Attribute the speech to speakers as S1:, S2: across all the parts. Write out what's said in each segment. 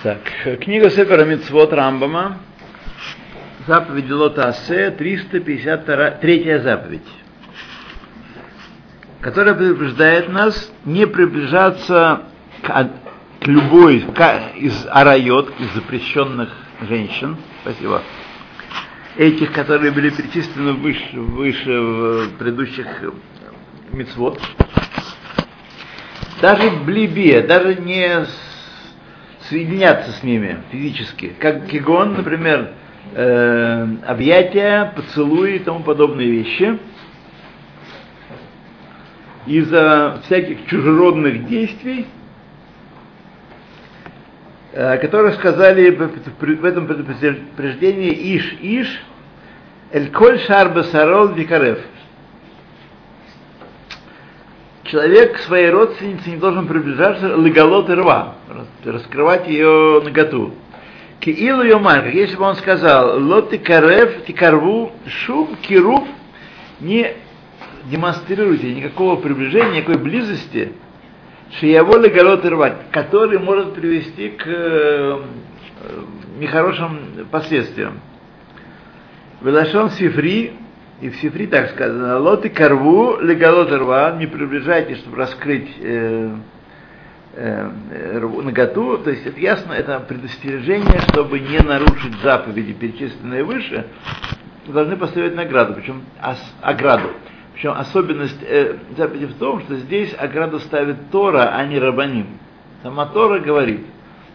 S1: Так, книга Сепера Мицвод Рамбама, заповедь Лота Асе, 353 заповедь, которая предупреждает нас не приближаться к, к любой к, из арайот, из запрещенных женщин, спасибо, этих, которые были перечислены выше, выше в предыдущих мицвод, даже блибе, даже не соединяться с ними физически. Как кигон, например, э, объятия, поцелуи и тому подобные вещи. Из-за всяких чужеродных действий, э, которые сказали в этом предупреждении Иш-Иш, Эль-Коль Шарба Викарев – человек к своей родственнице не должен приближаться леголот и рва, раскрывать ее наготу. Киилу Йомар, как если бы он сказал, лоты карев, тикарву, шум, кирув, не демонстрируйте никакого приближения, никакой близости, шияво леголот и рва, который может привести к э, нехорошим последствиям. Велашон Сифри, и в Сифри так сказано, лоты карву легалот рва, не приближайтесь, чтобы раскрыть э, э, наготу, то есть это ясно, это предостережение, чтобы не нарушить заповеди, перечисленные выше, должны поставить награду, причем ос, ограду. Причем особенность э, заповеди в том, что здесь ограду ставит Тора, а не Рабаним. Сама Тора говорит,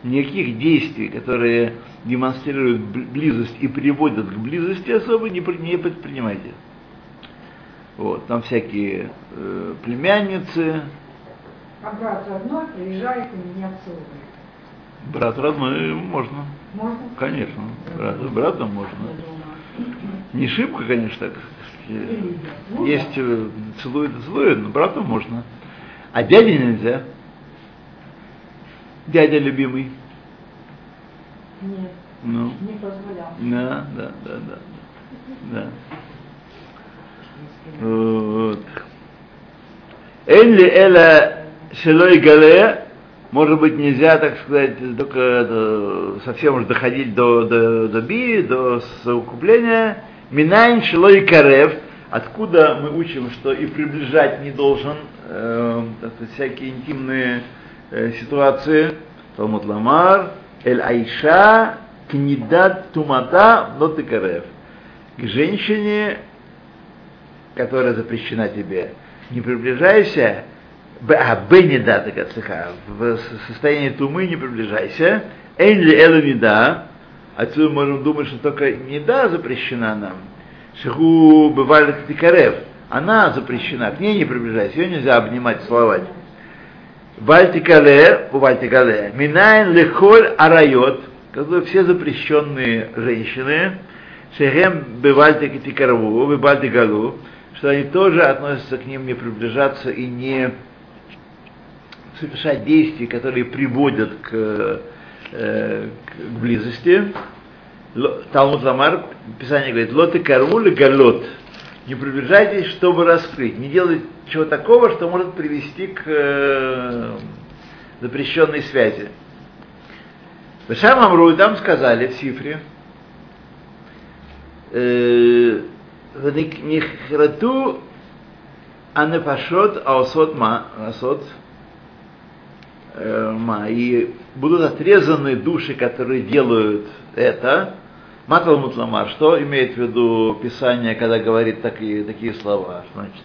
S1: никаких действий, которые демонстрируют близость и приводят к близости особо, не, не предпринимайте. Вот, там всякие э, племянницы.
S2: А брат родной приезжает и меня целует.
S1: Брат родной можно.
S2: Можно?
S1: Конечно. Брат, братом можно. Не шибко, конечно, так. Есть э, целует и целует, но братом можно. А дяде нельзя. Дядя любимый.
S2: Нет,
S1: Ну,
S2: не позволял.
S1: да, да, да, да. Да. Вот. Энли эла шелой гале, может быть, нельзя, так сказать, только это, совсем уж доходить до, до, до би, до совокупления. Минайн шелой карев, откуда мы учим, что и приближать не должен э, всякие интимные э, ситуации. Талмуд Ламар, Эль Айша, Книдат Тумата, Нотыкарев. К женщине, которая запрещена тебе, не приближайся, а Кацеха, в состоянии тумы не приближайся, Энли Элу отсюда можем думать, что только Неда запрещена нам, Шиху бывали Тикарев, она запрещена, к ней не приближайся, ее нельзя обнимать, целовать. Вальтикале, Вальтикале, Минайн Лехоль Арайот, которые все запрещенные женщины, Шехем Бевальтик Тикараву, Бевальтигалу, что они тоже относятся к ним не приближаться и не совершать действия, которые приводят к, э, к близости. Талмуд Ламар, Писание говорит, лоты кармуль галот. Не приближайтесь, чтобы раскрыть. Не делайте чего такого, что может привести к э, запрещенной связи. Бешам Амру, там сказали в Сифре, Нихрату анефашот аосот ма, асот ма, и будут отрезаны души, которые делают это. Матал Мутламар, что имеет в виду Писание, когда говорит такие, такие слова? Значит,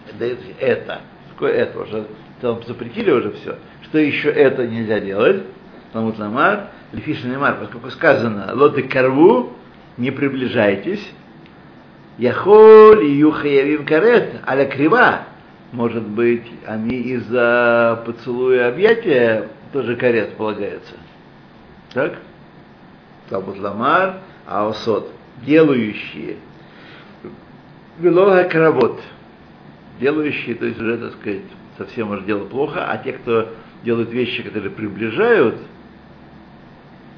S1: это. Какое это? Уже там запретили уже все. Что еще это нельзя делать? Талмуд Ламар, Лефиш Немар, поскольку сказано, лоты карву, не приближайтесь, Яхоль и Юхаявим Карет, аля крива, может быть, они из-за поцелуя объятия тоже карет полагается. Так? Талмуд Ламар, аосот, делающие. Велога каравод, делающие, то есть уже, так сказать, совсем уже дело плохо, а те, кто делают вещи, которые приближают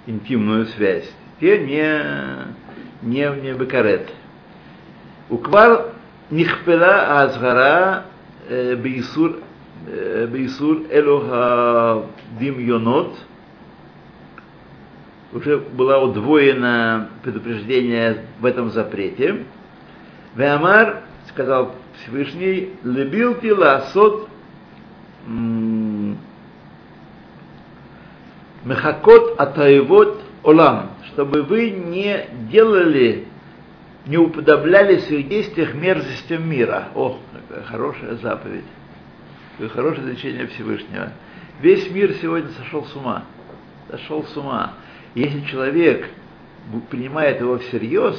S1: интимную связь, те не, не, не бекарет. Уквар нихпела азгара бейсур бейсур элоха димьонот уже было удвоено предупреждение в этом запрете. Веамар сказал Всевышний, любил ты ласот мехакот атаевот олам, чтобы вы не делали, не уподобляли в своих действиях мерзостям мира. О, какая хорошая заповедь. Какое хорошее изречение Всевышнего. Весь мир сегодня сошел с ума. Сошел с ума. Если человек принимает его всерьез,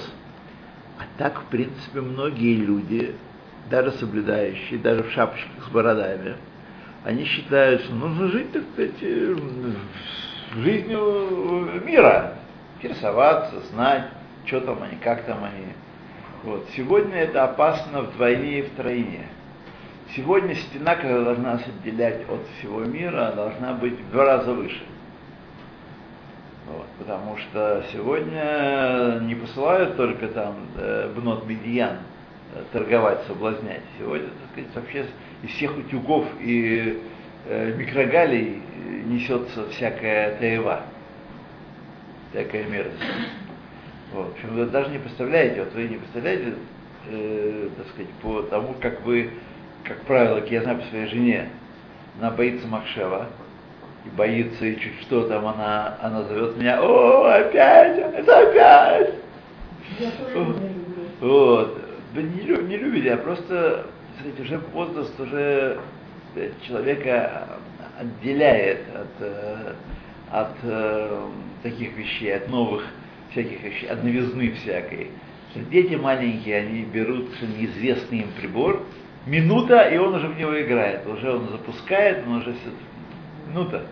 S1: а так, в принципе, многие люди, даже соблюдающие, даже в шапочках с бородами, они считают, что нужно жить, так сказать, э, жизнью мира, интересоваться, знать, что там они, как там они. Вот. Сегодня это опасно вдвойне и втройне. Сегодня стена, которая должна нас отделять от всего мира, должна быть в два раза выше. Вот, потому что сегодня не посылают только там э, бнот медиан э, торговать, соблазнять. Сегодня, так сказать, вообще из всех утюгов и э, микрогалей несется всякая таева, всякая мерзость. Вот. В общем, вы даже не представляете, вот вы не представляете, э, так сказать, по тому, как вы, как правило, как я знаю по своей жене, она боится Махшева, и боится, и чуть что там она, она зовет меня, о, опять, это опять. Вот. Да не, не любите, а просто, смотрите, уже возраст уже человека отделяет от, э, от э, таких вещей, от новых всяких вещей, от новизны всякой. Дети маленькие, они берут неизвестный им прибор, минута, и он уже в него играет. Уже он запускает, он уже все минута.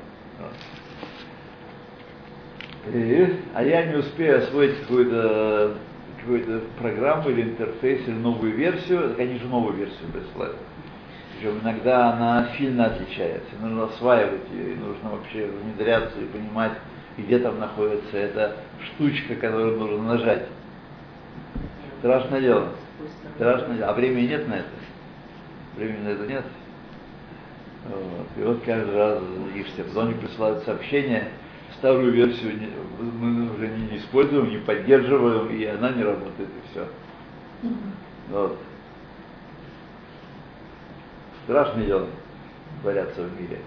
S1: И, а я не успею освоить какую-то какую-то программу или интерфейс или новую версию, конечно, новую версию присылают. Причем иногда она сильно отличается. Нужно осваивать ее, и нужно вообще внедряться и понимать, где там находится эта штучка, которую нужно нажать. Страшное дело. Страшное дело. А времени нет на это. Времени на это нет. Вот. И вот каждый раз задишься. Потом они присылают сообщение, старую версию мы уже не используем, не поддерживаем, и она не работает, и все. Вот. Страшное дело творятся в мире.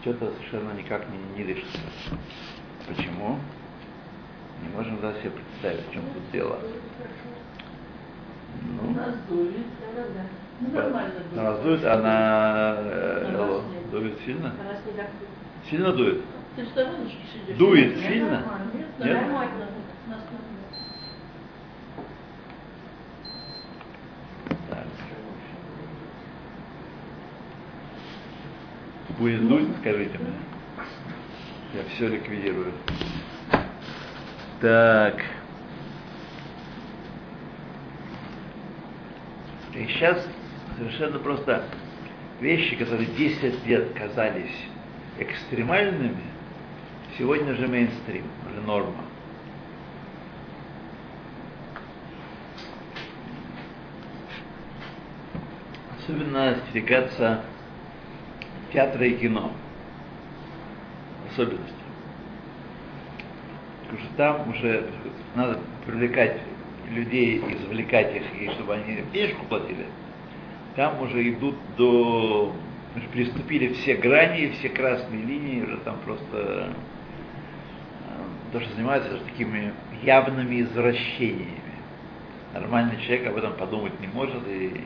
S1: Что-то совершенно никак не, не дышится. Почему? Не можем даже себе представить, в чем тут дело.
S3: Ну, нас дует, да, ну, нормально дует.
S1: Нас дует, она э, дует сильно? Сильно дует? Дует сильно?
S3: Нет?
S1: Будет дуть, скажите мне. Я все ликвидирую. Так. И сейчас совершенно просто вещи, которые 10 лет казались экстремальными, сегодня же мейнстрим, уже норма. Особенно остерегаться театра и кино. Особенности. Потому что там уже надо привлекать людей, извлекать их, и чтобы они денежку платили. Там уже идут до... Приступили все грани, все красные линии, уже там просто э, что занимаются даже такими явными извращениями. Нормальный человек об этом подумать не может и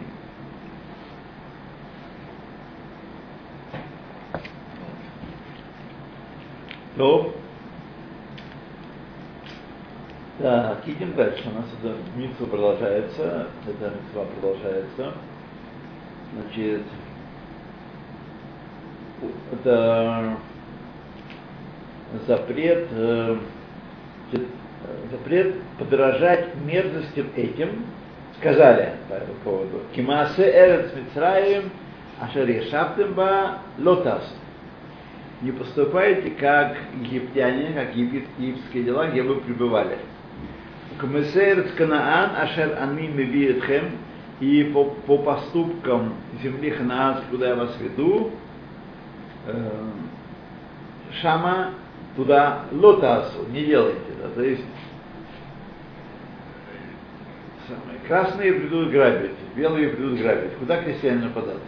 S1: То. Так, идем дальше. У нас это митцва продолжается. Это митцва продолжается. Значит, это запрет, э, запрет подражать мерзостям этим, сказали по этому поводу. Кимасе эрец мицраем ашер лотас не поступайте как египтяне, как египетские дела, где вы пребывали. Кмесер Канаан, Ашер Ани Мевиетхем, и по, по поступкам земли Ханаан, куда я вас веду, э, Шама туда лотасу, не делайте. Да, то есть самое, красные придут грабить, белые придут грабить. Куда крестьянину податься?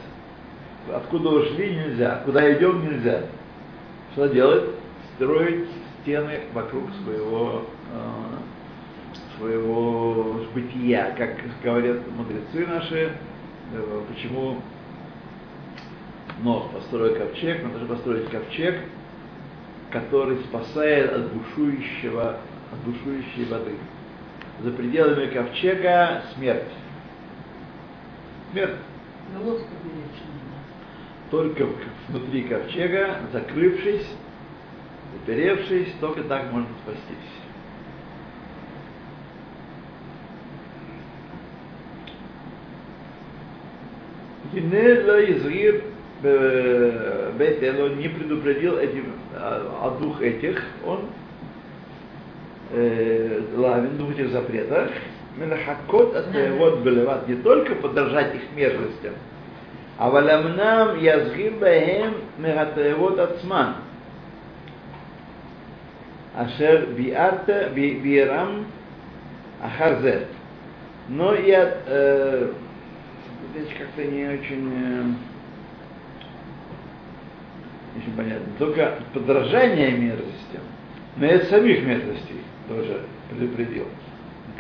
S1: Откуда ушли нельзя, куда идем нельзя. Что делать? Строить стены вокруг своего э, своего бытия, как говорят мудрецы наши, э, почему Нох построил ковчег, надо же построить ковчег, который спасает от бушующего, от бушующей воды. За пределами ковчега смерть. Смерть. Только внутри ковчега, закрывшись, заперевшись, только так можно спастись. Гинелла Изгир Бейт он не предупредил этим, о, о двух этих, он э, лавин, двух этих запретах, Менахакот от вот белеват, не только подражать их мерзостям, а валямнам язгир баем мегатаевот ацман, ашер биарта биирам ахарзе. Но я э, здесь как-то не очень э, очень понятно. Только подражание мерзостям, но и от самих мерзостей тоже предупредил.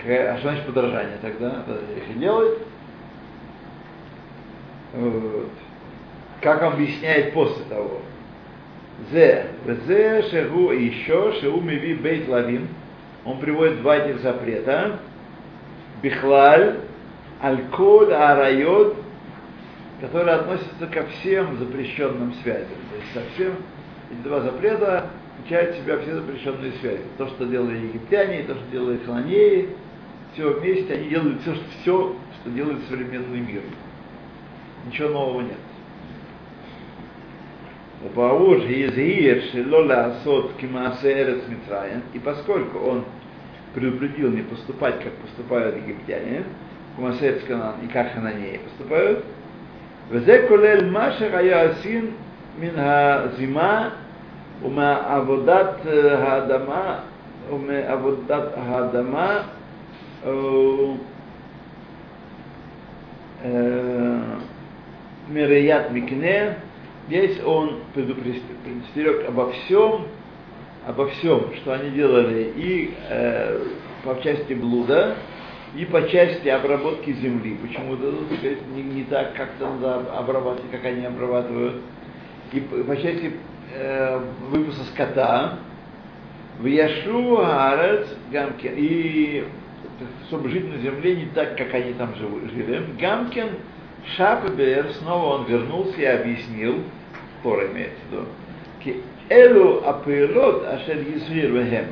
S1: А что значит подражание тогда? Их и делает. Вот. Как он объясняет после того? Зе, зе, шегу еще, шегу миви бейт лавим. Он приводит два этих запрета. Бихлаль, альколь, арайот, которые относятся ко всем запрещенным связям. То есть совсем эти два запрета включают в себя все запрещенные связи. То, что делали египтяне, то, что делали хананеи, все вместе, они делают все, все, что делает современный мир. Ничего нового нет. И поскольку он предупредил не поступать, как поступают египтяне, Кумасец Канан и как Хананеи поступают. Везе колель маша гаясин мин зима ума аводат хадама ума аводат хадама э, э, Мереят Микне, здесь он предупрежден обо всем, обо всем, что они делали и э, по части блуда, и по части обработки земли. Почему-то не, не так, как там обрабатывать, как они обрабатывают. И по, части э, выпуска скота. В Яшу Арец Гамкин. И чтобы жить на земле не так, как они там жили. Гамкин Шапбер, снова он вернулся и объяснил, Тора имеется в виду, Элу апелот ашер Исвир Вехем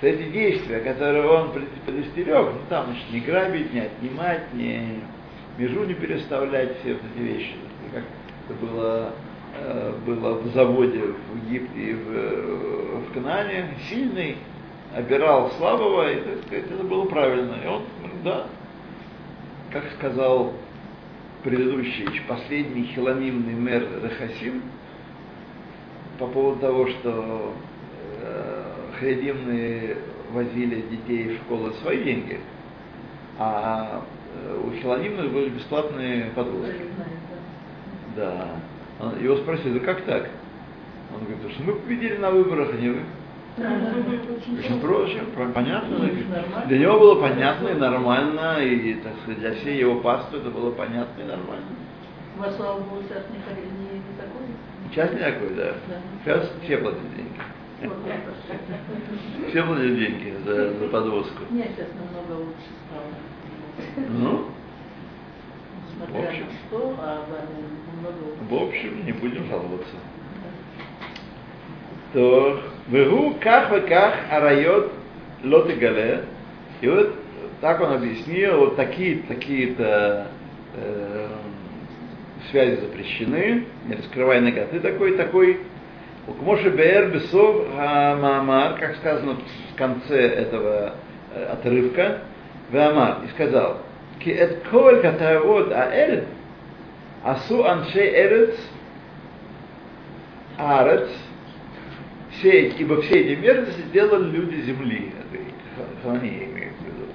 S1: что эти действия, которые он предостерег, ну там, значит, не грабить, не отнимать, не межу не переставлять, все вот эти вещи. Как это было, э, было в заводе в Египте и в, в Канане, сильный обирал слабого, и так сказать, это было правильно. И он, да, как сказал предыдущий, последний хилонимный мэр Рахасим, по поводу того, что харидимные возили детей в школы свои деньги, а э, у хилонимных были бесплатные подростки. Да. Его спросили, да как так? Он говорит, что мы победили на выборах, а не вы. Очень проще, понятно. Для него было понятно и нормально, и так сказать, для всей его пасты это было понятно и нормально.
S3: У вас, слава богу, сейчас не, не, не такой?
S1: Сейчас не такой, да. Сейчас все платят деньги. Все платят деньги за, за подвозку.
S3: Нет, сейчас намного лучше стало.
S1: Ну?
S3: Смотря
S1: в общем.
S3: что, а.
S1: В общем, не будем жаловаться. То Вегу ках ках арайот лот гале. И вот так он объяснил, вот такие такие-то э, связи запрещены, не раскрывай ноготы такой, такой, Укмоши Бер Бесов Маамар, как сказано в конце этого отрывка, Вамар, и сказал, Ки эт коль катавод аэль, асу аншей эрец, арец, все, ибо все эти мерзости сделали люди земли. Это Ханания имеет в виду.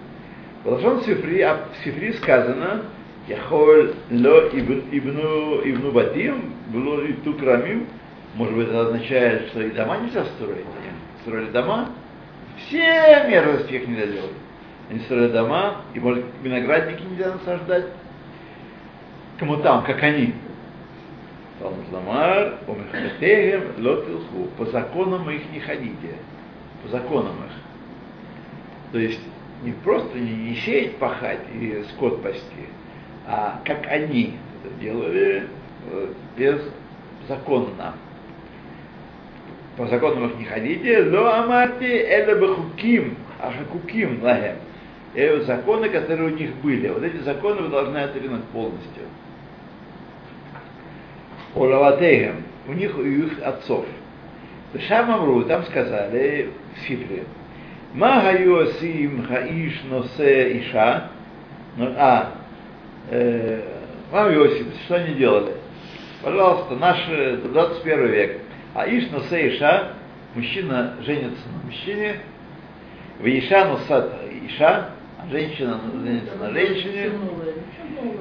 S1: В Лашон Сифри, а в Сифри сказано, Яхоль ло ибну, ибну батим, было и тукрамим, может быть, это означает, что и дома нельзя строить. Они строили дома, все мерзости их нельзя делать. Они строили дома, и, может, виноградники нельзя насаждать. Кому там, как они. Талмуд Ламар, Омехатегем, Лотилху. По законам их не ходите. По законам их. То есть не просто не, не сеять, пахать и скот пасти, а как они это делали э, без законно. По законам их не ходите, но амати это бы хуким, а хакуким лахем. Это законы, которые у них были. Вот эти законы вы должны отринуть полностью. Олаватейгем, у них у их отцов. Шам Амру, там сказали в Сифре, Ма гаю асим хаиш носе иша, ну, а, э, Ма Йосиф, что они делали? Пожалуйста, наш 21 век. А иш носе иша, мужчина женится на мужчине, в иша носат иша, а женщина женится на женщине,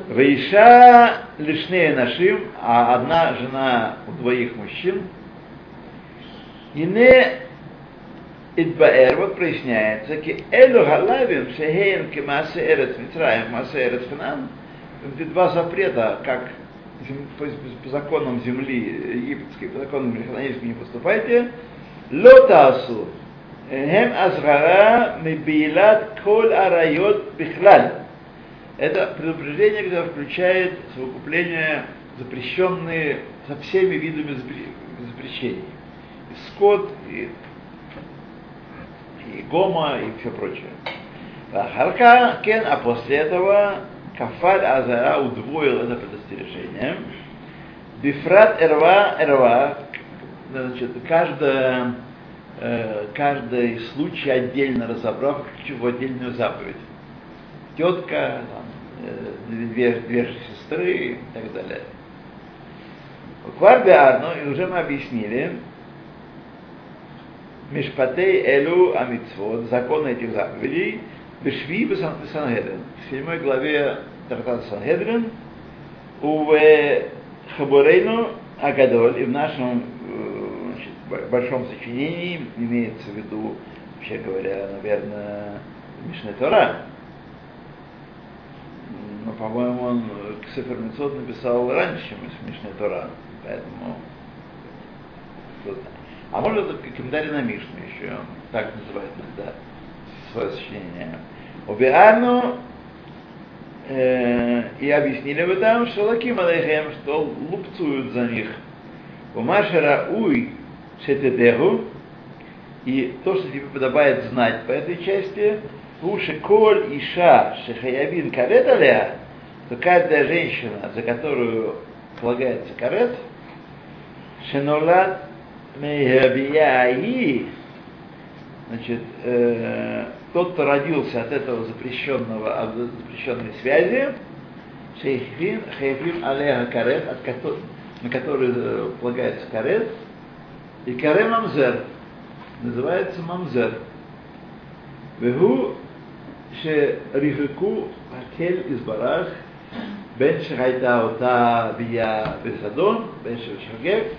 S1: Вейша лишнее нашим, а одна жена у двоих мужчин. И не Идбаэр, вот проясняется, ки элю галавим шехеем ки масе эрец Митраем, масе эрец Ханан, эти два запрета, как по, по законам земли египетской, по законам хананейской не поступайте, лотасу, хем азгара мибилат коль арайот бихлаль. Это предупреждение, которое включает совокупление запрещенные со всеми видами запрещений. И скот, и, и гома, и все прочее. Харка Кен, а после этого Кафаль Азара удвоил это предостережение. Бифрат Эрва Эрва, значит, каждая, э, каждый случай отдельно разобрав в отдельную заповедь. Тетка, там, э, две, две сестры и так далее. Кварби одно, и уже мы объяснили, Мишпатей Элю Амитсвот, законы этих заповедей, Бешви Сангедрин. В седьмой главе Трактата Сангедрин, у Хабурейну Агадоль, и в нашем значит, большом сочинении, имеется в виду, вообще говоря, наверное, Мишне Тора, но, по-моему, он к Сефер Митцот написал раньше, чем Мишне Тора, поэтому а может это комментарий на Мишну еще, так называют иногда свое сочинение. Убиану и объяснили бы там, что лаким алейхем, что лупцуют за них. Умашера уй шетедеху, и то, что тебе подобает знать по этой части, уши коль иша шехаявин карет аля, то каждая женщина, за которую полагается карет, шенолат мейхабияи, значит, э, тот, кто родился от этого запрещенного, от запрещенной связи, шейхин, хейфим алеха карет, на который э, полагается карет, и каре мамзер, называется мамзер. Вегу ше рифику акель из барах, бен шахайта ота бия бесадон, бен шахагек,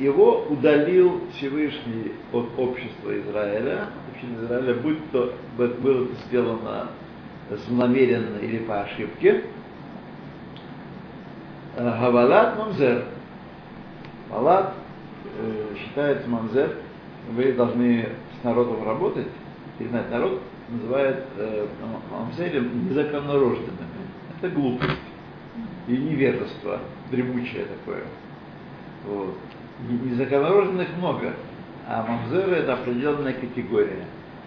S1: его удалил Всевышний от общества Израиля, общины Израиля, будь то было это сделано злонамеренно или по ошибке. Гавалат Мамзер. Малат считается Мамзер. Вы должны с народом работать, перегнать народ, называют э, мамзелем незаконнорожденными. Это глупость и невежество, дремучее такое. Вот. Незаконнорожденных много, а мамзеры это определенная категория.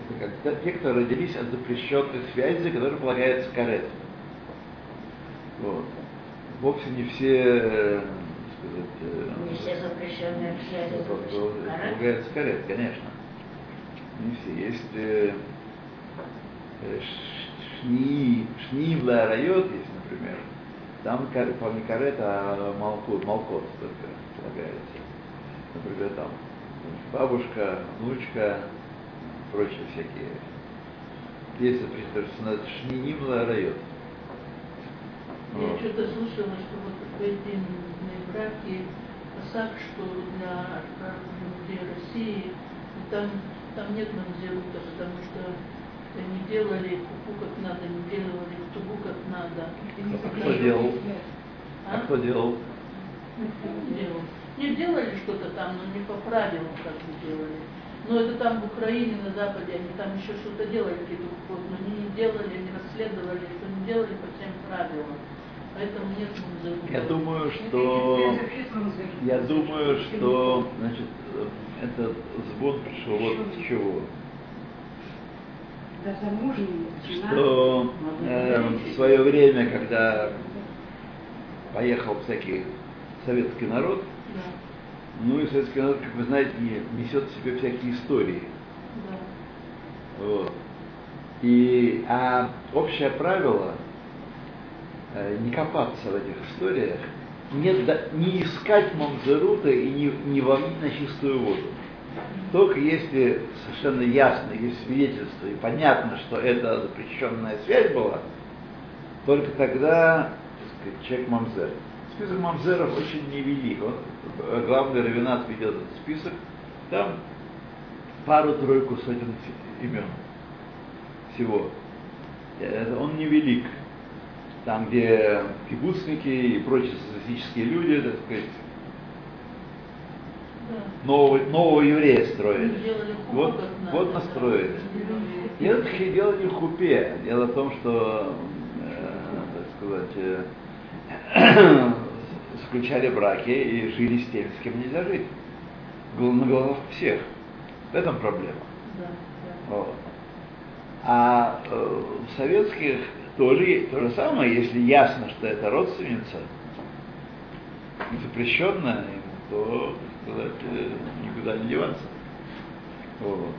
S1: Это как те, кто родились от запрещенной связи, которой полагается карет. Вот. Вовсе не все, э, сказать, э,
S4: Не все запрещенные связи
S1: полагается карет, конечно. Не все. Есть э, э, шни, шни для райот, есть, например. Там, по не карет, а молкот, молкот только полагается. Например, там бабушка, внучка, прочие всякие. Есть, например, что надо шминимла райот.
S3: Я
S1: Вот.
S3: что-то слышала, что вот в эти браки САК, что для людей России, там, там нет мамзерута, потому что они делали куку как надо, не делали ктубу как надо.
S1: А кто делал? А кто делал?
S3: Не делал. Не делали что-то там, но не по правилам как бы делали. Но это там в Украине, на Западе, они там еще что-то делали, какие-то кукот, но они не делали, не расследовали, что не делали по всем правилам. Поэтому нет.
S1: Я думаю, что я думаю, что значит, этот сбор пришел вот с чего. Что э, в свое время, когда поехал всякий советский народ, ну и советский народ, как вы знаете, не- несет в себе всякие истории.
S3: да.
S1: Вот. И, а общее правило э, не копаться в этих историях, не, да- не искать мамзерута и не, не ловить на чистую воду. Только если совершенно ясно, есть свидетельство и понятно, что это запрещенная связь была, только тогда так сказать, человек мамзер. Список мамзеров очень невелик. Вот, э, главный равенат ведет этот список. Там пару-тройку сотен имен всего. Э, Он невелик. Там, где кибуцники и прочие социалистические люди, так сказать,
S3: да.
S1: нового, нового еврея строили.
S3: Хупу
S1: Вот,
S3: надо,
S1: вот
S3: да.
S1: настроили. Дело не в хупе. Дело в том, что, э, так сказать, э, заключали браки и жили с теми, с кем нельзя жить. На головах всех. В этом проблема.
S3: Да, да.
S1: Вот. А э, в советских тоже то же самое, если ясно, что это родственница, запрещенная, то, сказать, э, никуда не деваться. Вот.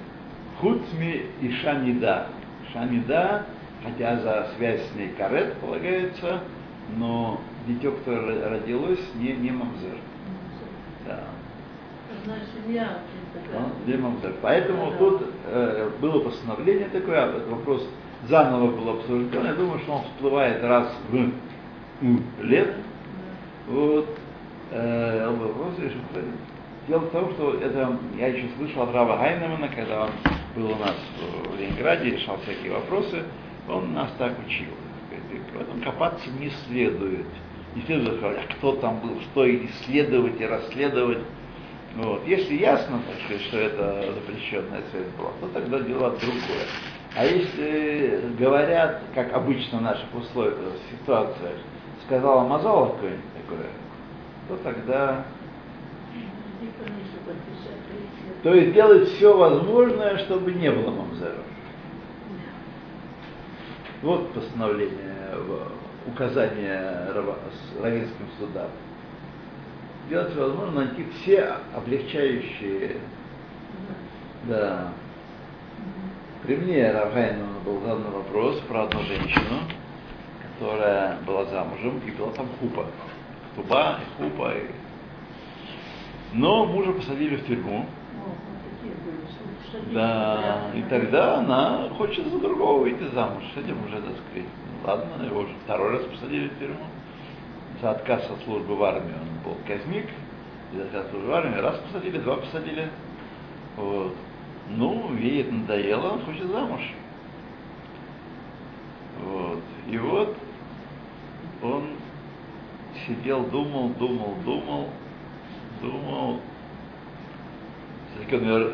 S1: Хуцми и Шанида. Шанида, хотя за связь с ней карет полагается, но дитё, которое родилось, не, не мамзер. Да. Ну, не мамзер. Поэтому
S3: Да.
S1: тут э, было постановление такое, а этот вопрос заново был обсужден. Я думаю, что он всплывает раз в лет. Вот. Э, он вопрос, что- Дело в том, что это я еще слышал от Рава Гайнемана, когда он был у нас в Ленинграде, решал всякие вопросы, он нас так учил. В этом копаться не следует. А кто там был, что исследовать, и расследовать. Вот. Если ясно, так сказать, что это запрещенная связь была, то тогда дело другое. А если говорят, как обычно в наших условиях, в ситуациях, сказала Мазала какое-нибудь такое, то тогда то есть делать все возможное, чтобы не было мамзеров. Вот постановление, с равинским судам. Делать все возможное, найти все облегчающие, да. При мне Равгайну был задан вопрос про одну женщину, которая была замужем, и была там хупа. Туба и хупа. И... Но мужа посадили в тюрьму.
S3: О, вот такие были случаи.
S1: Да, и тогда она хочет за другого выйти замуж. С этим уже, так сказать, ну, ладно, его уже второй раз посадили в тюрьму. За отказ от службы в армии он был казник, и за отказ от службы в армии раз посадили, два посадили. Вот. Ну, это надоело, он хочет замуж. Вот. И вот он сидел, думал, думал, думал, думал. Все-таки он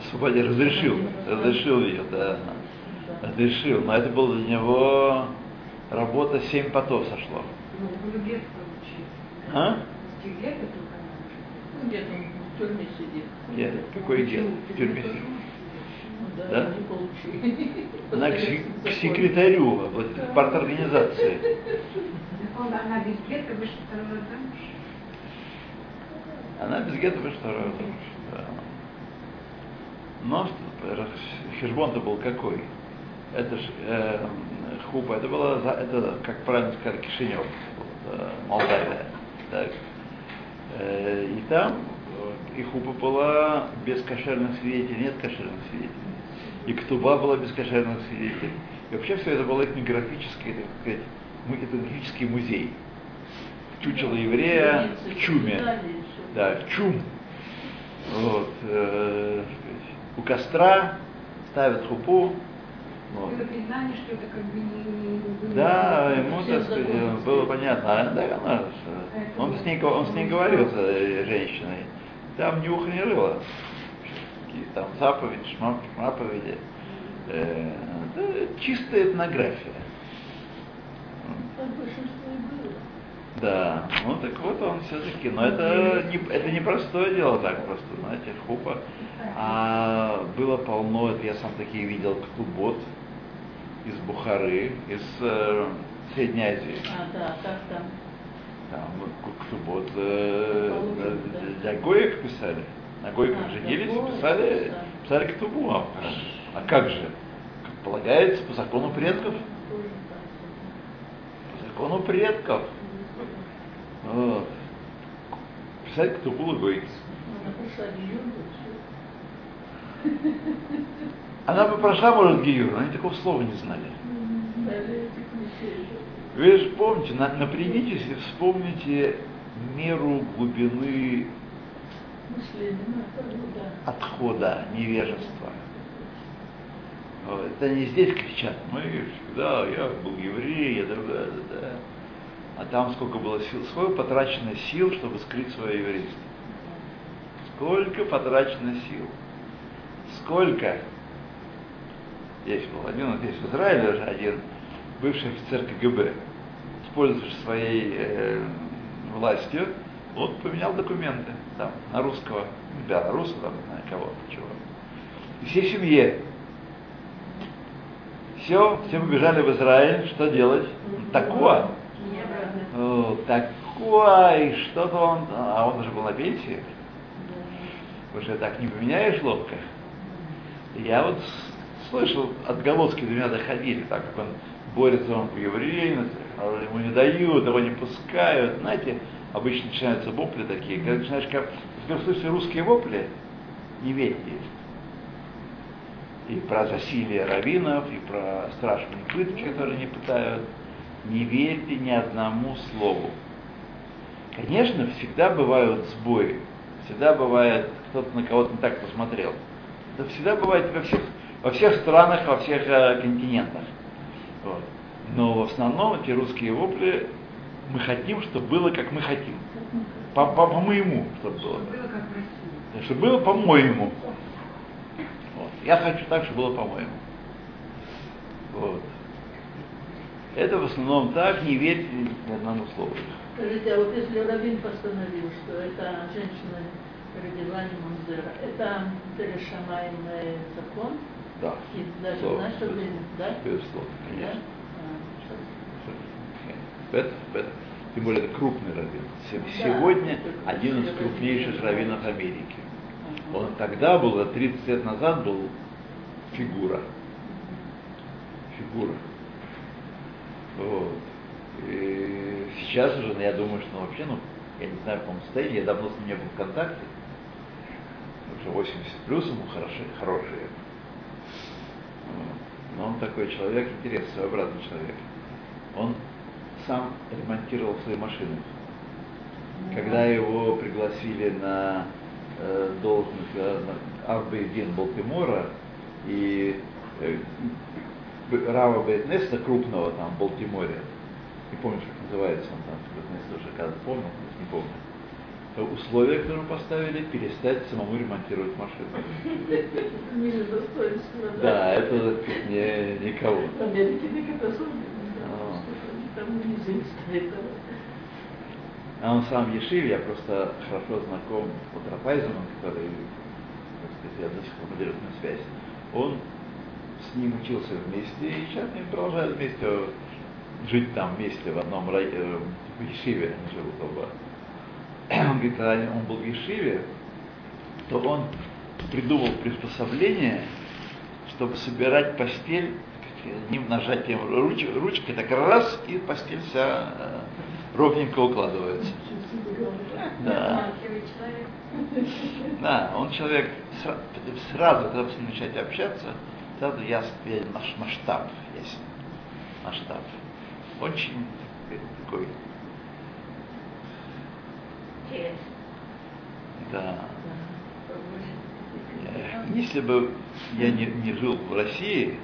S1: освободил, разрешил, разрешил ее, да, разрешил. Но это было для него работа семь потов сошло.
S2: Ну.
S1: А?
S3: Ну, Где-то он в тюрьме сидит.
S1: Нет, какой дед? В тюрьме сидит.
S3: Ну, да.
S1: Она к, к секретарю вот, парторганизации.
S2: Она без лет вышла второй раз замуж.
S1: Она без гетто вышла второй раз замуж. Да. Но хижбон-то был какой? Это ж э, хупа, это было, это, как правильно сказать, Кишинев, э, Молдавия. Так. Э, и там и хупа была без кошерных свидетелей, нет кошерных свидетелей. И ктуба была без кошерных свидетелей. И вообще все это было этнографический, так сказать, этнографический музей. Чучело еврея в чуме. Да, в чум. Вот, э, сказать, у костра ставят хупу. Вот.
S2: Было признание, что это как бы не... не- не-
S1: Да,
S2: не-
S1: ему, так сказать,
S3: законности.
S1: было понятно. А, да, она, он, с ней, он с ней говорил, с этой женщиной. Там ни уха, ни рыла. Какие там заповеди, шма- шмаповеди. Э, это чистая этнография.
S3: Так большинство и было.
S1: Да, ну так вот он все-таки, но это не, это не простое дело так просто, знаете, хупа. А было полно, это я сам такие видел, ктубот из Бухары, из э, Средней Азии.
S3: А, да, как там?
S1: Там вот к- ктубот э, для гоек писали. На гойках
S3: А,
S1: женились, писали,
S3: писали.
S1: ктубу. А, а как же? Как полагается, по закону предков. По закону предков. Вот. Гойки.
S3: Ну, написали Юру,
S1: Она бы прошла, может, Гиюр, но они такого слова не знали. Вы же помните, на- напрягитесь и вспомните меру глубины
S3: да.
S1: отхода, невежества. Вот, Это они здесь кричат, мы всегда, я был еврей, я да, да, да, да. А там сколько было сил, сколько потрачено сил, чтобы скрыть свое еврейство. Сколько потрачено сил. Сколько. Есть был один, вот есть в Израиле уже один бывший офицер КГБ, используя своей э, властью, он поменял документы там, на русского, белоруса, там, не знаю кого, чего. И всей семье. Все, все побежали в Израиль, что делать? Такое. И что-то он, а он уже был на пенсии, уже так не поменяешь ловко. Я вот слышал, отголоски до меня доходили, так как он борется он по еврейности, а ему не дают, его не пускают. Знаете, обычно начинаются вопли такие, когда начинаешь, как, когда слышишь русские вопли, не верьте. И про засилие раввинов, и про страшные пытки, которые не пытают. Не верьте ни одному слову. Конечно, всегда бывают сбои, всегда бывает, кто-то на кого-то не так посмотрел. Это всегда бывает во всех, во всех странах, во всех э, континентах. Вот. Но в основном эти русские вопли мы хотим, чтобы было как мы хотим. По, по, по моему, чтобы было. Чтобы было по-моему. Вот. Я хочу так, чтобы было по-моему. Вот. Это в основном так, не верьте ни одному слову.
S3: Скажите, а вот если Равин постановил, что эта женщина родила не Мунзера, это Терешамайный закон?
S1: Да.
S3: И даже
S1: Слово,
S3: в наше время, да?
S1: Безусловно, конечно.
S3: Да?
S1: Это, это, тем более это крупный раввин. Се-
S3: Да.
S1: Сегодня один из крупнейших раввинов Америки. Он тогда был, 30 лет назад был фигура. Фигура. Вот. И сейчас уже, ну, я думаю, что ну, вообще, ну, я не знаю, в каком состоянии, я давно с ним не был в контакте. Уже 80 плюс ему хорошие. Вот. Но он такой человек, интересный, своеобразный человек. Он сам ремонтировал свои машины. Когда его пригласили на э, должность э, Арбейдин Балтимора и э, Рава Бейтнеста крупного там в Балтиморе, не помню, как называется он там, Бейтнеста уже когда помнил, не помню, то условия, которые поставили, перестать самому ремонтировать
S3: достоинства,
S1: Да, это не, никого. А. А он сам в Ешиве, я просто хорошо знаком с вот Рафайзеном, который, так сказать, я до сих пор на связь. Он с ним учился вместе, и сейчас они продолжают вместе жить там вместе в одном рай... э, в Ешиве, они живут оба. Он говорит, когда он был в Ешиве, то он придумал приспособление, чтобы собирать постель одним нажатием руч... ручкой, так раз, и постель вся э, ровненько укладывается. Да. Да, он человек сра- сразу, когда вы начинаете общаться, ясно, виден наш масштаб ясен. Масштаб. Очень такой, да. Э, Если бы я не, не жил в России,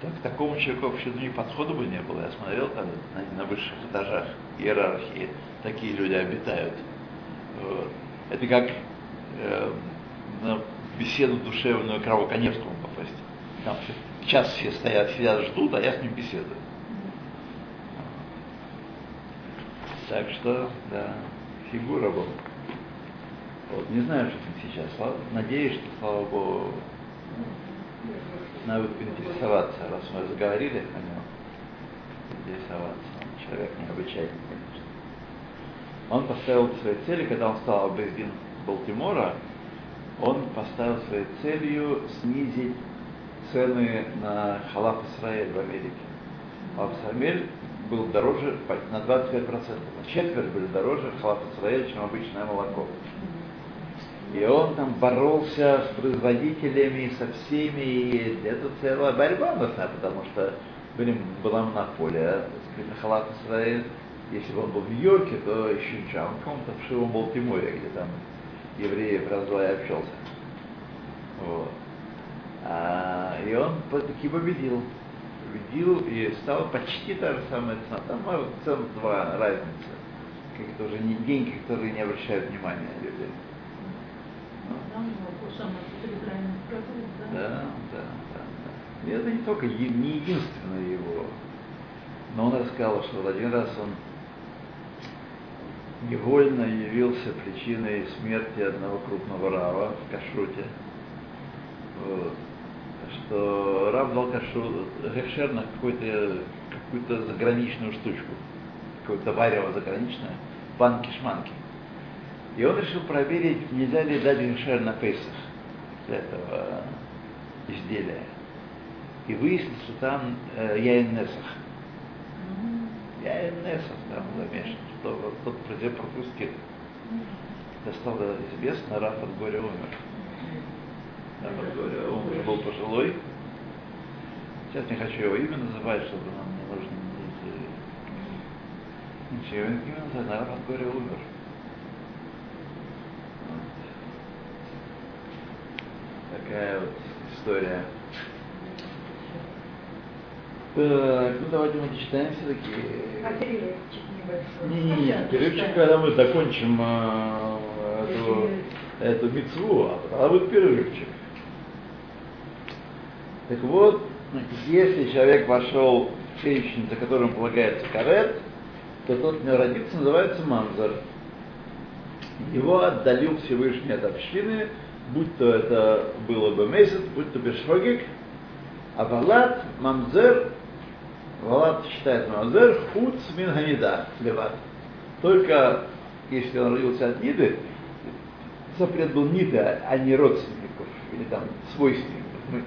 S1: то к такому человеку вообще ну, ни подхода бы не было. Я смотрел там на, на высших этажах иерархии, такие люди обитают. Вот. Это как э, на беседу душевную к Там час все стоят, сидят, ждут, а я с ним беседую. Так что, да, фигура был. Вот, не знаю, что там сейчас. Надеюсь, что, слава Богу, надо будет поинтересоваться, раз мы заговорили о нем. Интересоваться. Он человек необычайный, конечно. Он поставил своей цели, когда он стал Абезгин Балтимора, он поставил своей целью снизить цены на халаф Исраэль в Америке. Халаф Исраэль был дороже на 25%, на четверть были дороже халаф Исраэль, чем обычное молоко. И он там боролся с производителями, со всеми, и это целая борьба нужна, потому что были, была монополия, на халат Исраэль. Если бы он был в Нью-Йорке, то еще ничего. Он в каком-то вшивом Балтиморе, где там евреев раз-два и общался. Вот. А, и он таки победил. Победил и стал почти та же самая цена. Там может цен два разница. Какие-то уже не деньги, которые не обращают внимания
S3: территориальный продукт, да?
S1: Да, да, да. И это не только не единственное его. Но он рассказал, что один раз он невольно явился причиной смерти одного крупного рава в Кашруте. Вот. Что раб дал гешер на какую-то какую-то заграничную штучку, какое-то варево заграничное, банки-шманки. И он решил проверить, нельзя ли дать гешер на Пейсах для этого изделия. И выяснилось, что там э, яин Несах. Яин Несах там замешан, что вот тот против пропустил. Это стало известно, Раф от горя умер. Он уже был пожилой. Сейчас не хочу его имя называть, чтобы нам не нужно эти... Ничего, его имя Раф от горя умер. Вот. Такая вот история. Так, ну давайте мы дочитаем все-таки.
S2: Отрывочек небольшой.
S1: Не-не-не, перерывчик, когда мы закончим э, эту, эту митцву, а будет перерывчик. Так вот, если человек вошел в женщину, за которым полагается карет, то тот него родится, называется мамзар. Его отдалил Всевышний от общины, будь то это было бы месяц, будь то бешогик, а валат мамзер, валат считает мамзер, худ мин ганида, леват. Только если он родился от Ниды, запрет был Ниды, а не родственников, или там свойственников Мы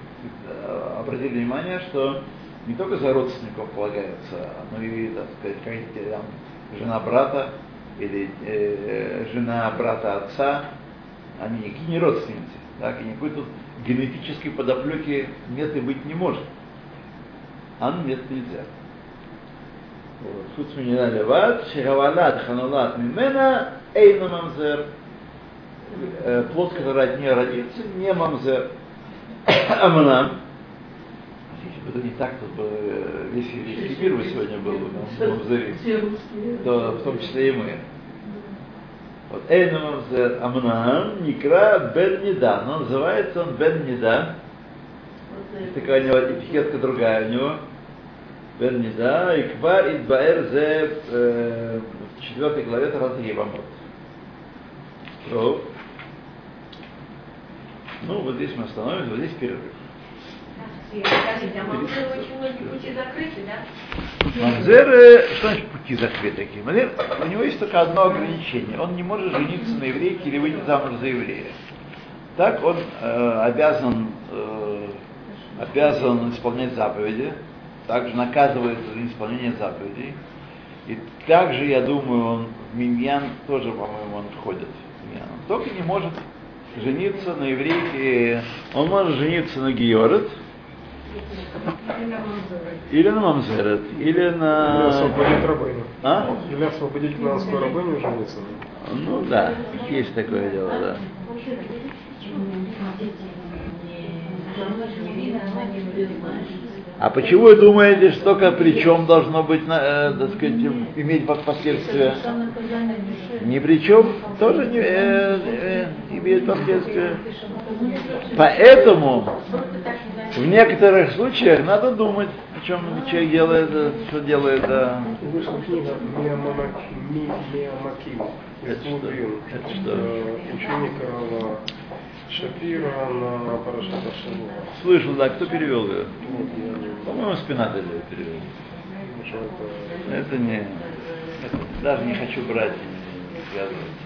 S1: э, обратили внимание, что не только за родственников полагается, но и, так сказать, какая-нибудь там жена брата или э, жена брата отца, они никакие не родственницы, так, и никакой тут генетической подоплеки нет и быть не может. А нет нельзя. חוץ מנינה לבד, שהוולד חנולת ממנה אינו ממזר. Э, Плод, который от нее родится, не мамзер. Амнам. Если бы это не так, то бы э, весь еврейский мир бы сегодня был.
S3: Все русские.
S1: То в том числе и мы. Вот Эйна мамзер Амнам Никра Бен Нида. Но называется он Бен.
S3: Вот
S1: Есть такая у него этикетка другая у него. Бен Нида. И Квар Идбаэр Зе э, в четвертой главе Тарат Ебамот. Ну, вот здесь мы остановимся, вот здесь перерыв.
S4: Скажите, а мамзеры пути закрыты, да?
S1: Мамзер, что значит пути закрыты такие? Мамзер, у него есть только одно ограничение. Он не может жениться на еврейке или выйти замуж за еврея. Так он э, обязан, э, обязан исполнять заповеди, также наказывается за неисполнение заповедей. И также, я думаю, он в Миньян тоже, по-моему, он входит в Миньян. Он только не может жениться на еврейке. Он может жениться на Георет, или на Мамзерет, или
S5: Или
S1: на...
S5: освободить рабыню.
S1: А?
S5: Или освободить гражданскую рабыню и жениться.
S1: Ну да, есть такое дело, да. А почему вы думаете, что только при чем должно быть, э, так сказать, иметь пос- последствия? Ни при чем тоже не, э, э, имеет последствия. Поэтому в некоторых случаях надо думать, о чем человек делает, что делает. да. Это что? Это что?
S5: Э, Ученик Шапира на Парашата.
S1: Слышал, да, кто перевел ее? По-моему, спинатель ее перевел.
S5: это.
S1: Не, даже не хочу брать и связывать.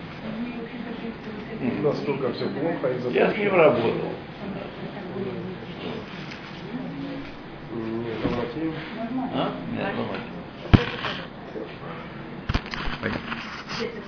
S5: Настолько все плохо из-за
S1: Я с ним работал.
S5: Не, Миамаким.
S1: А? Нет, ломать.
S4: Если